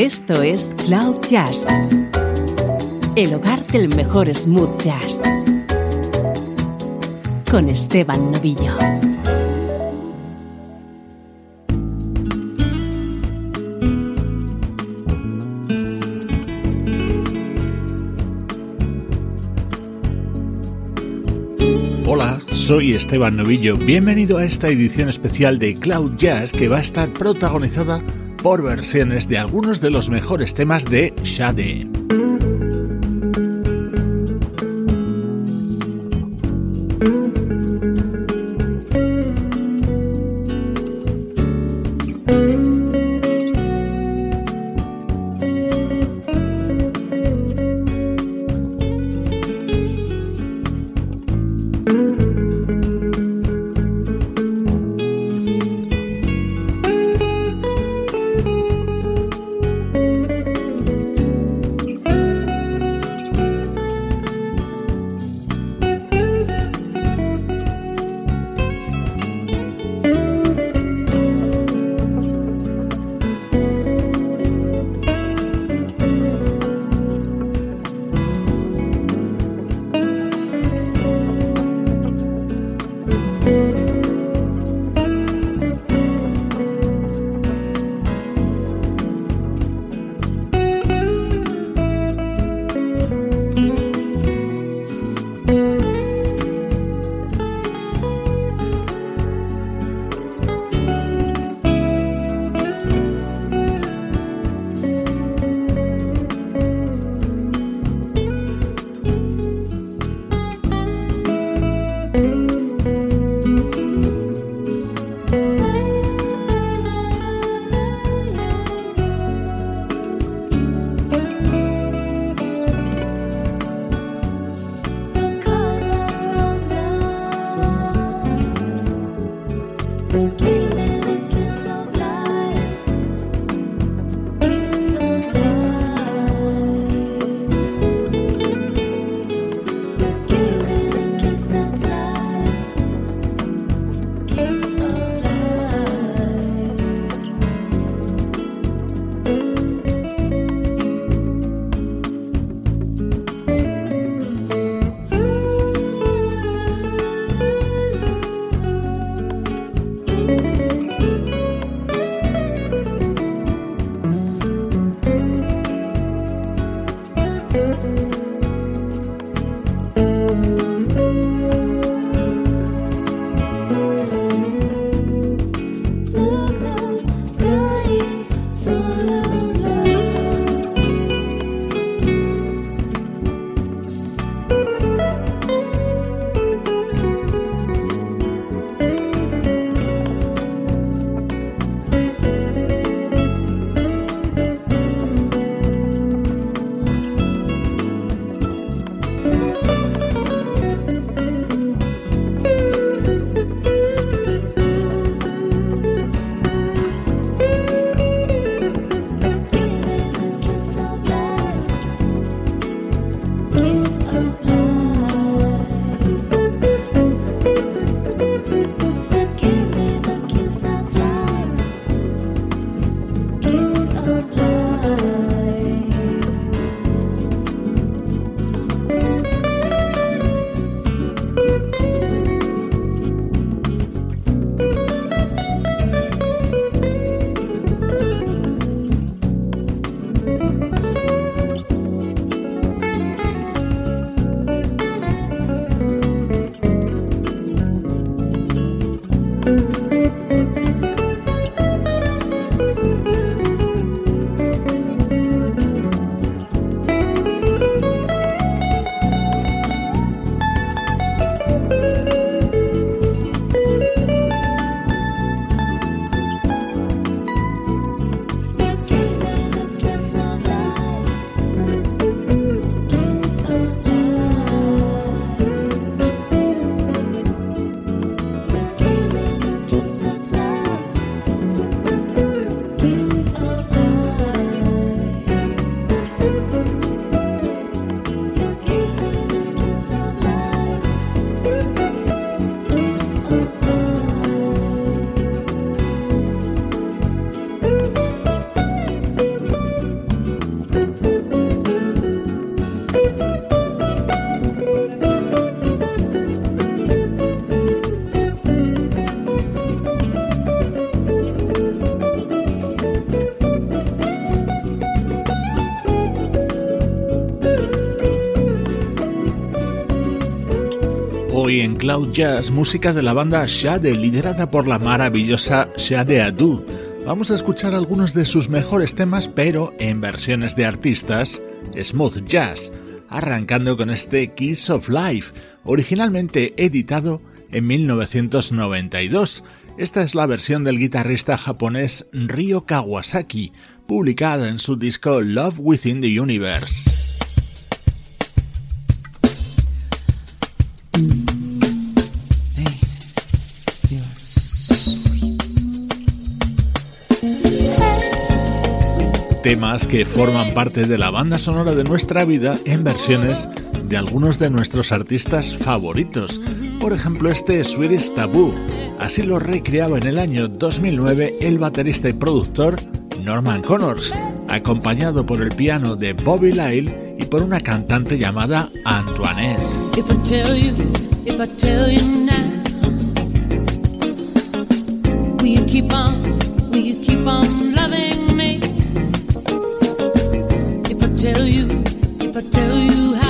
Esto es Cloud Jazz, el hogar del mejor smooth jazz, con Esteban Novillo. Hola, soy Esteban Novillo. Bienvenido a esta edición especial de Cloud Jazz que va a estar protagonizada versiones de algunos de los mejores temas de Shade. Cloud Jazz música de la banda Shade, liderada por la maravillosa Shade Adu. Vamos a escuchar algunos de sus mejores temas, pero en versiones de artistas smooth jazz, arrancando con este Kiss of Life, originalmente editado en 1992. Esta es la versión del guitarrista japonés Ryo Kawasaki, publicada en su disco Love Within the Universe. Temas que forman parte de la banda sonora de nuestra vida en versiones de algunos de nuestros artistas favoritos. Por ejemplo, este Swedish Taboo. Así lo recreaba en el año 2009 el baterista y productor Norman Connors, acompañado por el piano de Bobby Lyle y por una cantante llamada Antoinette. If I tell you, if I tell you now, will you keep on, will you keep on loving me? If I tell you, if I tell you how.